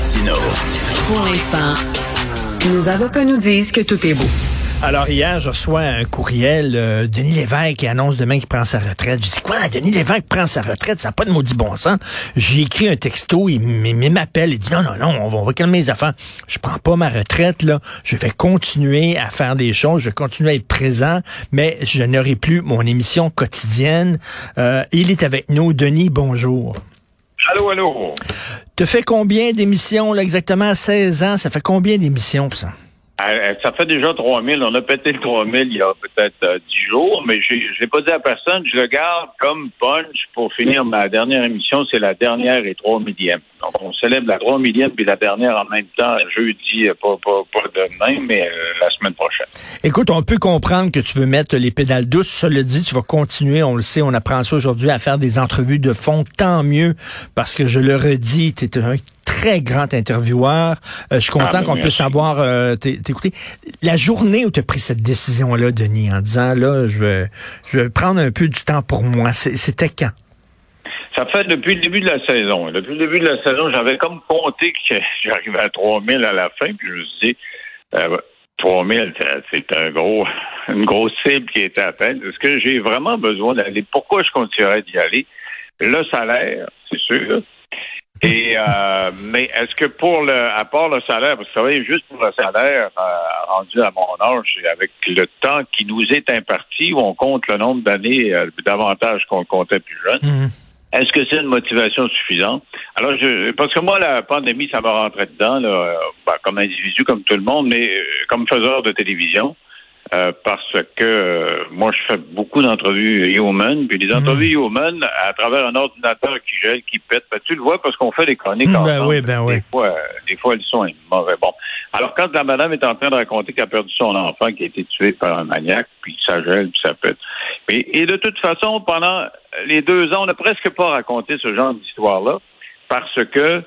Martino. Pour l'instant, nos avocats nous disent que tout est beau. Alors hier, je reçois un courriel, euh, Denis Lévesque qui annonce demain qu'il prend sa retraite. Je dis quoi, Denis Lévesque prend sa retraite, ça n'a pas de maudit bon sens. J'ai écrit un texto, il m'appelle, il dit non, non, non, on va, on va calmer les affaires. Je prends pas ma retraite, là. Je vais continuer à faire des choses, je vais continuer à être présent, mais je n'aurai plus mon émission quotidienne. Euh, il est avec nous. Denis, bonjour. Allô, allô. Tu fais combien d'émissions, là, exactement? 16 ans, ça fait combien d'émissions, ça? Euh, euh, ça fait déjà 3000. On a pété le 3000 il y a peut-être euh, dix 10 jours, mais je l'ai pas dit à personne. Je le garde comme punch pour finir ma dernière émission. C'est la dernière et 3 millième. Donc, on célèbre la 3 millième puis la dernière en même temps, jeudi, pas, pas, pas demain, mais la semaine prochaine. Écoute, on peut comprendre que tu veux mettre les pédales douces. Cela dit, tu vas continuer, on le sait, on apprend ça aujourd'hui, à faire des entrevues de fond. Tant mieux, parce que je le redis, tu es un très grand intervieweur. Euh, je suis content ah, qu'on puisse savoir euh, t'écouter. La journée où tu as pris cette décision-là, Denis, en disant là, je vais, je vais prendre un peu du temps pour moi, c'était quand? Ça fait depuis le début de la saison. Depuis le début de la saison, j'avais comme compté que j'arrivais à 3000 à la fin, puis je me suis dit, euh, 3000, c'est un gros, une grosse cible qui était atteinte. Est-ce que j'ai vraiment besoin d'aller? Pourquoi je continuerais d'y aller? Le salaire, c'est sûr. Et euh, mais est-ce que pour le à part le salaire, parce que ça va juste pour le salaire euh, rendu à mon âge, avec le temps qui nous est imparti, où on compte le nombre d'années euh, davantage qu'on comptait plus jeune, mhm. est-ce que c'est une motivation suffisante? Alors je parce que moi, la pandémie, ça m'a rentré dedans, là, ben, comme individu, comme tout le monde, mais comme faiseur de télévision. Euh, parce que euh, moi, je fais beaucoup d'entrevues human, puis les hmm. entrevues human, à travers un ordinateur qui gèle, qui pète, ben, tu le vois parce qu'on fait des chroniques hmm, ben oui, ben oui. Des fois, des fois, elles sont mauvais. Bon. Alors, quand la madame est en train de raconter qu'elle a perdu son enfant qui a été tué par un maniaque, puis ça gèle, puis ça pète. et de toute façon, pendant les deux ans, on n'a presque pas raconté ce genre d'histoire-là, parce que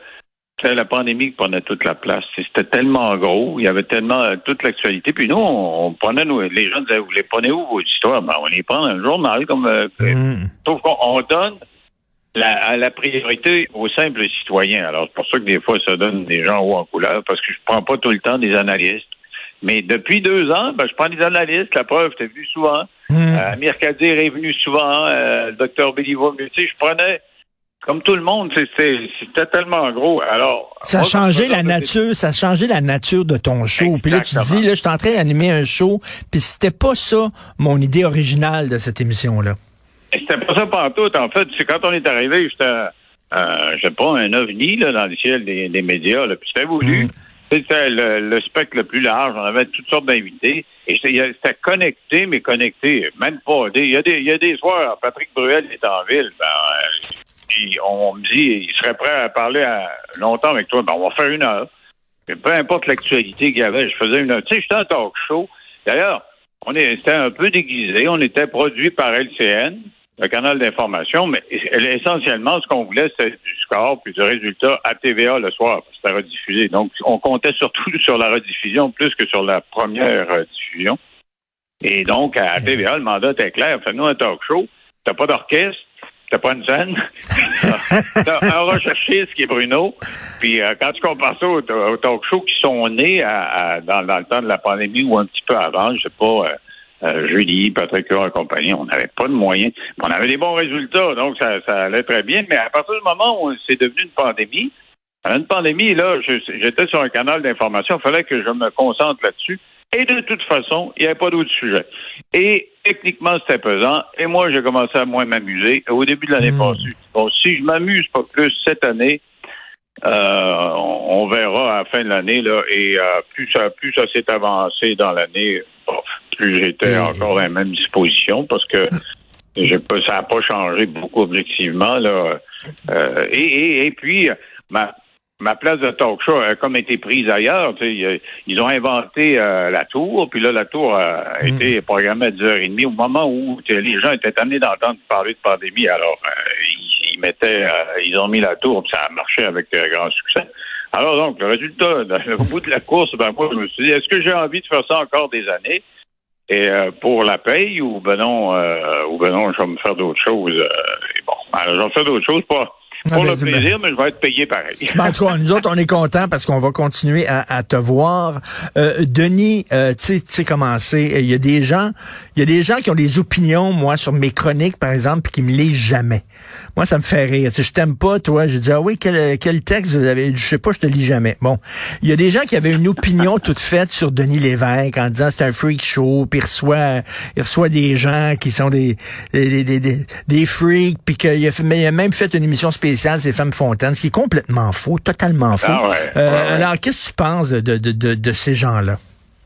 la pandémie qui prenait toute la place. C'était tellement gros, il y avait tellement euh, toute l'actualité. Puis nous, on, prenait nous, les gens disaient, vous les prenez où vos histoires? Ben, on les prend un journal comme euh, mm. Sauf qu'on donne la, la priorité aux simples citoyens. Alors, c'est pour ça que des fois, ça donne des gens haut en couleur, parce que je prends pas tout le temps des analystes. Mais depuis deux ans, ben, je prends des analystes. La preuve, t'es vu souvent. Mm. Euh, Amir Kadir est venu souvent. Euh, le docteur Béliveau, tu sais, je prenais comme tout le monde, c'était tellement gros. Alors, ça a changé la nature, ça a changé la nature de ton show. Puis là, tu te dis, là, je suis en train d'animer un show, puis c'était pas ça mon idée originale de cette émission-là. C'était pas ça partout. En fait, c'est quand on est arrivé, j'étais, euh, je sais pas, un ovni là, dans le ciel des, médias. Là, puis c'était voulu. Mm. C'était le, spectre le plus large. On avait toutes sortes d'invités. Et c'était connecté, mais connecté. Même pas. Il y a des, il y a des soirs, Patrick Bruel est en ville. Ben, on me dit, il serait prêt à parler longtemps avec toi. Ben, on va faire une heure. peu importe l'actualité qu'il y avait, je faisais une heure. Tu sais, j'étais un talk show. D'ailleurs, on était un peu déguisé. On était produit par LCN, le canal d'information, mais essentiellement, ce qu'on voulait, c'était du score puis du résultat à TVA le soir. C'était rediffusé. Donc, on comptait surtout sur la rediffusion plus que sur la première diffusion. Et donc, à TVA, le mandat était clair. Fais-nous un talk show. T'as pas d'orchestre c'est pas une scène? t'as recherché ce qui est Bruno. Puis euh, quand tu compares ça aux, talk shows qui sont nés dans, le temps de la pandémie ou un petit peu avant, je sais pas, euh, euh Julie, Patrick et compagnie, on n'avait pas de moyens. On avait des bons résultats, donc ça, allait très bien. Mais à partir du moment où c'est devenu une pandémie, une pandémie, là, j'étais sur un canal d'information, il fallait que je me concentre là-dessus. Et de toute façon, il n'y avait pas d'autre sujet. Et techniquement, c'était pesant. Et moi, j'ai commencé à moins m'amuser au début de l'année hmm. passée. Bon, si je m'amuse pas plus cette année, euh, on, verra à la fin de l'année là. Et euh, plus ça, plus ça s'est avancé dans l'année, plus j'étais encore dans la même disposition parce que ça n'a pas changé beaucoup objectivement là. Euh, et, et, et puis ma ma place de talk show a comme été prise ailleurs. Ils ont inventé euh, la tour, puis là, la tour a mm. été programmée à 10h30 au moment où les gens étaient amenés d'entendre parler de pandémie. Alors, euh, ils, mettaient, euh, ils ont mis la tour, puis ça a marché avec grand succès. Alors donc, le résultat, au bout de la course, ben moi, je me suis dit, est-ce que j'ai envie de faire ça encore des années? Et pour la paye, ou ben non, ou ben non, je vais me faire d'autres choses. et bon, alors, je vais me faire d'autres choses, pas pour Ah, ben, le plaisir, mais je vais être payé pareil. Ben, en tout cas, nous autres, on est contents parce qu'on va continuer à, à te voir. Euh, Denis, euh, tu sais- tu sais comment c'est. Il y a des gens, il y a des gens qui ont des opinions, moi, sur mes chroniques, par exemple, puis qui me lisent jamais. Moi, ça me fait rire. Tu sais, je t'aime pas, toi. Je dis, ah oui, quel, quel texte vous avez? Je sais pas, je te lis jamais. Bon. Il y a des gens qui avaient une opinion toute faite sur Denis Lévesque en disant c'est un freak show, puis il reçoit, il reçoit des gens qui sont des, des, des, des, des freaks, puis qu'il a, fait- mais il a même fait une émission spéciale, c'est Femmes Fontaine, ce qui est complètement faux, totalement faux. Ah ouais, Euh, ouais, ouais. Alors, qu'est-ce que tu penses de, de, de, ces gens-là?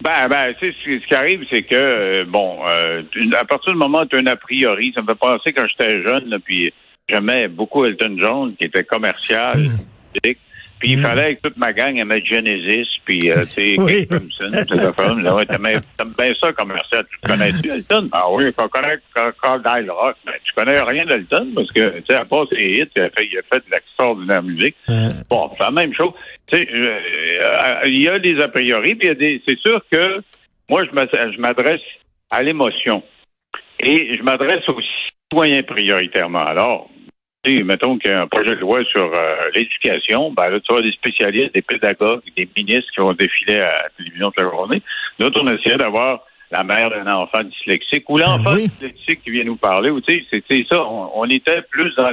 Ben, ben, tu sais, ce, qui arrive, c'est que, euh, bon, euh, à partir du moment où tu as un a priori, ça me fait penser quand j'étais jeune, là, puis j'aimais beaucoup Elton John, qui était commercial, musique, puis il fallait que toute ma gang aimait Genesis, puis, euh, tu sais, Oui. Crimson, ces affaires-là. Mais ouais, t'aimes bien ça, commercial. Tu connais-tu Elton? Ah oui, on connaît Dial Rock. Ben, tu connais rien d'Elton, parce que, tu sais, à part ses hits, il a fait, il a fait de l'extraordinaire musique. Bon, c'est la même chose. Tu sais, euh, euh, il y a des a priori, puis il y a des. C'est sûr que moi, je m'adresse à l'émotion. Et je m'adresse aux citoyens prioritairement. Alors, sais, mettons qu'il y a un projet de loi sur euh, l'éducation, ben là, tu as des spécialistes, des pédagogues, des ministres qui vont défiler à la télévision toute la journée. Nous on essayait d'avoir la mère d'un enfant dyslexique ou l'enfant Ben oui. dyslexique qui vient nous parler. Ou, tu sais, c'est ça. On, on était plus dans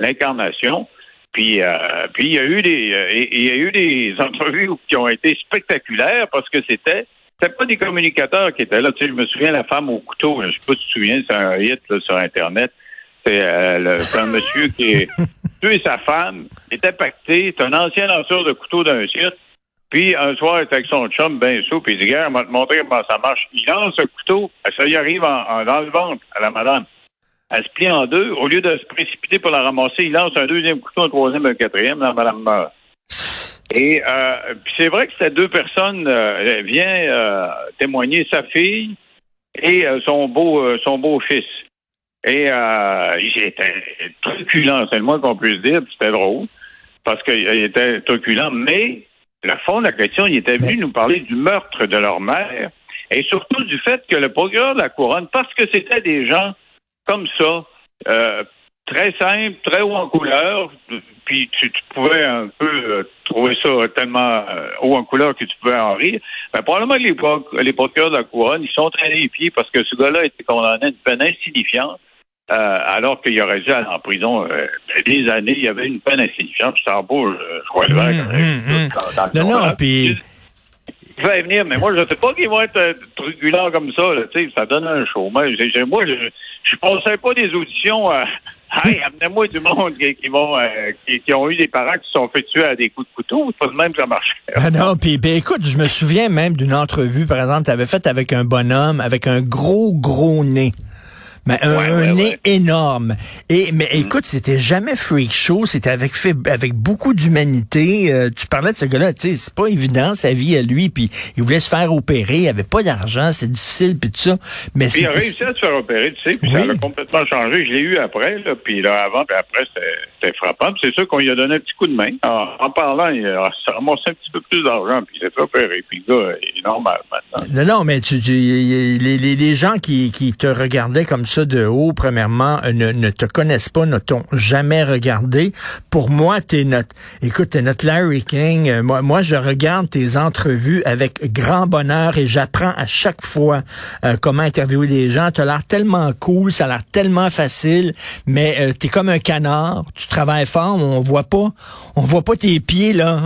l'incarnation. Puis, euh, puis il y a eu des, euh, il y a eu des entrevues qui ont été spectaculaires parce que c'était, c'était pas des communicateurs qui étaient là. Tu sais, je me souviens la femme au couteau. Je sais pas si tu te souviens, c'est un hit là, sur Internet. C'est, euh, un monsieur qui est tué sa femme, était pacté. C'est un ancien lanceur de couteau d'un site. Puis un soir, il était avec son chum bien sous, puis il dit, gars, on va te montrer comment ça marche. Il lance un couteau, ça y arrive en, en- dans le ventre à la madame. Elle se plie en deux. Au lieu de se précipiter pour la ramasser, il lance un deuxième couteau, un troisième, un quatrième. La madame meurt. Et euh, c'est vrai que ces deux personnes euh, vient euh, témoigner sa fille et euh, son beau euh, son beau fils. Et euh, il était truculent, c'est le moins qu'on puisse dire. C'était drôle parce qu'il était truculent, mais le fond de la question, il était venu nous parler du meurtre de leur mère et surtout du fait que le procureur de la couronne, parce que c'était des gens comme ça, euh, très simples, très haut en couleur, puis tu, tu pouvais un peu euh, trouver ça tellement euh, haut en couleur que tu pouvais en rire. Ben, probablement les, proc- les procureurs de la couronne, ils sont traînés les pieds parce que ce gars-là a été condamné à une peine insignifiante. euh, alors qu'il aurait dû aller en prison euh, des années, il y avait une peine insignifiante. Je t'en beau, je crois le Hum, hum, hum. Non, non, puis- va venir, mais moi, je sais pas qu'ils vont être euh, truculents comme ça. Là, ça donne un show. Moi je je pensais pas des auditions. Euh, hey, amenez-moi du monde qui, qui vont, euh, qui, qui ont eu des parents qui se sont fait tuer à des coups de couteau. C'est pas de même que ça marche. Ah non, puis ben, écoute, je me souviens même d'une entrevue, par exemple, tu avais faite avec un bonhomme avec un gros, gros nez. Mais un, Ouais, un ouais, nez ouais. énorme. Et mais écoute, c'était jamais freak show, c'était avec avec beaucoup d'humanité. Euh, tu parlais de ce gars-là, tu sais, c'est pas évident sa vie à lui, puis il voulait se faire opérer, il avait pas d'argent, c'était difficile puis tout ça. Mais Puis il a réussi à se faire opérer, tu sais, puis Oui. ça a complètement changé. Je l'ai eu après, là, puis là, avant, puis après, c'était frappant. Puis c'est sûr qu'on lui a donné un petit coup de main. En, en parlant, il a ramassé un petit peu plus d'argent, puis il s'est fait opérer. Puis le gars, il est normal maintenant. Non, non, mais tu, tu- les, les, les gens qui, qui te regardaient comme ça de haut, premièrement, euh, ne, ne te connaissent pas, ne t'ont jamais regardé. Pour moi, t'es notre, écoute, t'es notre Larry King. Euh, Moi, moi, je regarde tes entrevues avec grand bonheur et j'apprends à chaque fois euh, comment interviewer des gens. T'as l'air tellement cool, ça a l'air tellement facile, mais euh, t'es comme un canard. Tu travailles fort, on voit pas, on voit pas tes pieds là,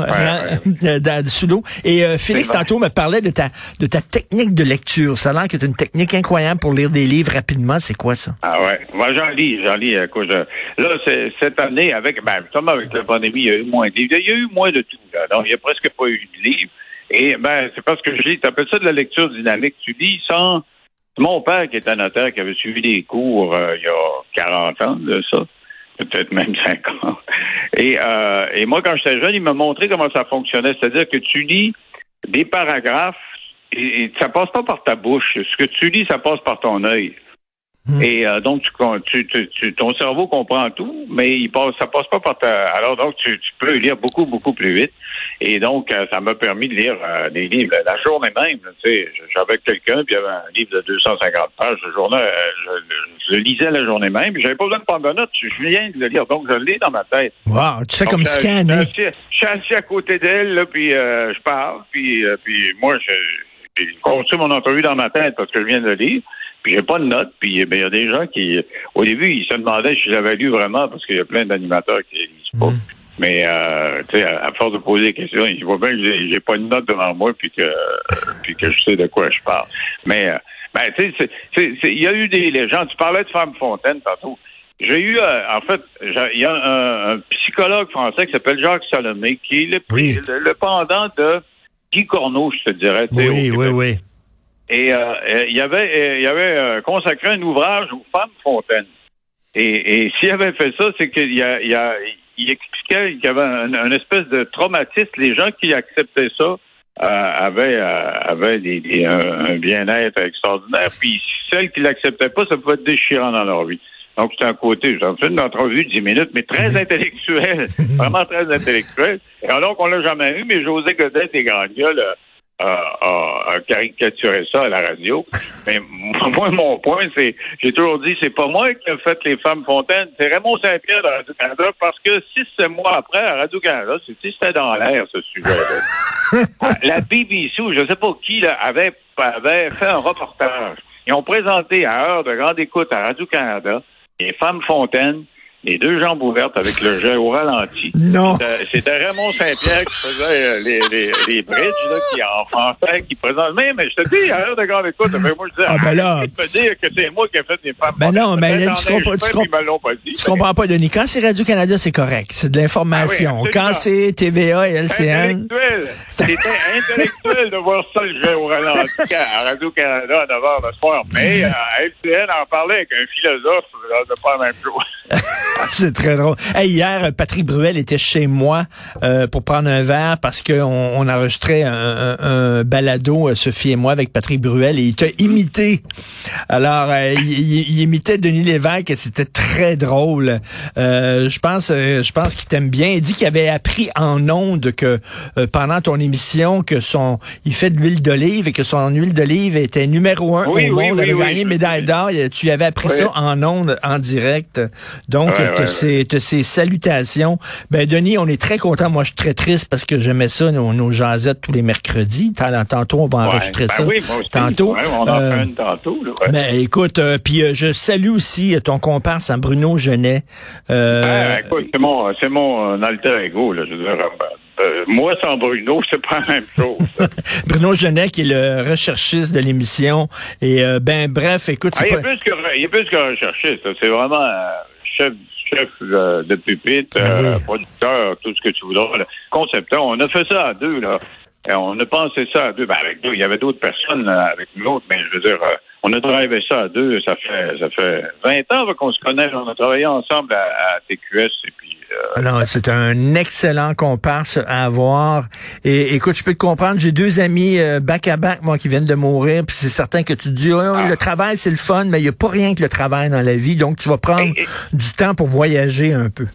Ouais, dans- sous l'eau. Et euh, Félix tantôt me parlait de ta de ta technique de lecture. Ça a l'air que tu une technique incroyable pour lire des livres rapidement. C'est quoi ça? Ah ouais. Moi, j'en lis, j'en lis à cause de... Là, c'est- cette année, avec, ben, avec la pandémie, il y a eu moins de livres. Il y a eu moins de tout, là. Donc, il n'y a presque pas eu de livres. Et, ben, c'est parce que je lis, t'appelles ça de la lecture dynamique. Tu lis sans... Mon père, qui était notaire, qui avait suivi des cours euh, il y a 40 ans de ça, peut-être même 50. Et, euh, et moi, quand j'étais jeune, il m'a montré comment ça fonctionnait. C'est-à-dire que tu lis des paragraphes et, et ça passe pas par ta bouche. Ce que tu lis, ça passe par ton œil. Hmm. Et euh, donc, tu, tu, tu, ton cerveau comprend tout, mais il passe, ça passe pas par ta. Alors donc, tu, tu peux lire beaucoup, beaucoup plus vite. Et donc, euh, ça m'a permis de lire euh, des livres la journée même. Tu sais, j'avais quelqu'un, puis il y avait un livre de 250 pages. Le journal, je, je, lisais la journée même. J'avais pas besoin de prendre de notes. Je viens de le lire, donc je le lis dans ma tête. Wow, tu sais comme scanner. Je, suis assis à côté d'elle, puis je parle, puis puis moi, je, je continue mon entrevue dans ma tête parce que je viens de le lire. Puis j'ai pas de notes. Puis ben, il y a des gens qui, au début, ils se demandaient si j'avais lu vraiment parce qu'il y a plein d'animateurs qui lisent pas. Mm. Mais euh, tu sais, à, force de poser des questions, ils voient bien que j'ai pas de notes devant moi puis que puis que je sais de quoi je parle. Mais euh, ben tu sais, il y a eu des légendes. Tu parlais de Femme Fontaine tantôt. J'ai eu, euh, en fait, il y a un, psychologue français qui s'appelle Jacques Salomé, qui est le, le, pendant de Guy Corneau, je te dirais. Oui, oui, oui. Et euh, il avait, euh, il avait euh, consacré un ouvrage aux femmes fontaines. Et, et s'il avait fait ça, c'est qu'il y a, il, a, il expliquait qu'il y avait un, espèce de traumatisme. Les gens qui acceptaient ça avaient, avaient des, un, bien-être extraordinaire. Puis celles qui l'acceptaient pas, ça pouvait être déchirant dans leur vie. Donc, c'est un côté, j'ai fait une entrevue de 10 minutes, mais très intellectuelle, vraiment très intellectuelle. Et alors qu'on l'a jamais eu, mais José Godet et Gagnon, a, caricaturé ça à la radio. Mais moi, mon point, c'est, j'ai toujours dit, c'est pas moi qui ai fait les femmes fontaines, c'est Raymond Saint-Pierre de Radio-Canada, parce que six, sept mois après, à Radio-Canada, c'était dans l'air, ce sujet-là. la BBC, ou je sais pas qui, là, avait, avait fait un reportage. Ils ont présenté à heure de grande écoute à Radio-Canada les femmes fontaines les deux jambes ouvertes avec le jet au ralenti. Non. C'était Raymond Saint-Pierre qui faisait euh, les, les, les bridges, là, qui en français, qui présente. Mais, mais je te dis, à l'heure de grande écoute, mais moi, je dis, ah, ben là. Tu peux dire que c'est moi qui ai fait les femmes. Ben non, mais là, tu, comprends, tu, pas tu comprends pas, Denis. Quand c'est Radio-Canada, c'est correct. C'est de l'information. Ah Quand c'est TVA et LCN. C'était intellectuel de voir ça, le jet au ralenti à Radio-Canada à 9h le soir. Mais, à LCN en parlait avec un philosophe, de pas la même chose. c'est très drôle. hier, Patrick Bruel était chez moi euh, pour prendre un verre parce qu'on on enregistrait un, un, balado, euh, Sophie et moi, avec Patrick Bruel, et il t'a imité. Alors, euh, il, imitait Denis Lévesque et c'était très drôle. je pense je pense qu'il t'aime bien. Il dit qu'il avait appris en ondes que pendant ton émission que son il fait de l'huile d'olive et que son huile d'olive était numéro un au monde, il avait gagné médaille d'or. Tu avais appris ça en ondes, en direct. Donc, de, ces, ces salutations. Ben, Denis, on est très content. Moi, je suis très triste parce que j'aimais ça, nos, nos jasettes tous les mercredis. Tantôt, on va enregistrer ben ça. Oui, moi aussi, tantôt. on en euh, une tantôt. Ben, écoute, euh, puis euh, je salue aussi ton comparse, Bruno Genet. Ben, écoute, c'est mon, c'est mon alter ego, là. Je veux dire, moi, sans Bruno, c'est pas la même chose. Bruno Genet, qui est le recherchiste de l'émission. Et ben bref, écoute, ah, il, est plus que, il est plus que recherchiste. C'est vraiment chef chef euh, de pupitre, ah euh, producteur, tout ce que tu voudras, concepteur. On a fait ça à deux, là. on a pensé ça à deux. Ben, avec deux, il y avait d'autres personnes avec nous autres, mais je veux dire, euh, on a travaillé ça à deux. Ça fait ça fait 20 ans qu'on se connaît. On a travaillé ensemble à, TQS et puis. non, c'est un excellent comparse à avoir. Et écoute, je peux te comprendre. J'ai deux amis back à back, moi, qui viennent de mourir. Puis c'est certain que tu te dis, oh, ah. le travail c'est le fun, mais il n'y a pas rien que le travail dans la vie. Donc tu vas prendre du temps pour voyager un peu.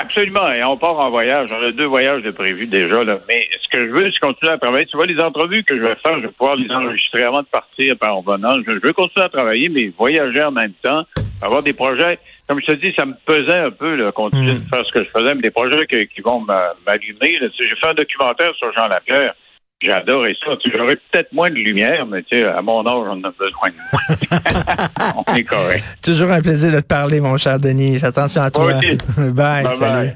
Absolument. Et on part en voyage. On a deux voyages de prévus déjà. Là. Mais ce que je veux, c'est continuer à travailler. Tu vois, les entrevues que je vais faire, je vais pouvoir les enregistrer avant de partir par en venant. Je veux continuer à travailler, mais voyager en même temps, avoir des projets. Comme je te dis, ça me pesait un peu, là, continuer hmm. de faire ce que je faisais, mais des projets qui, vont m'allumer. J'ai fait un documentaire sur Jean Lapierre. J'adorais ça. Tu aurais peut-être moins de lumière, mais tu sais, à mon âge, on a besoin de moins. on est correct. Toujours un plaisir de te parler, mon cher Denis. Attention à toi. bye. bye, salut.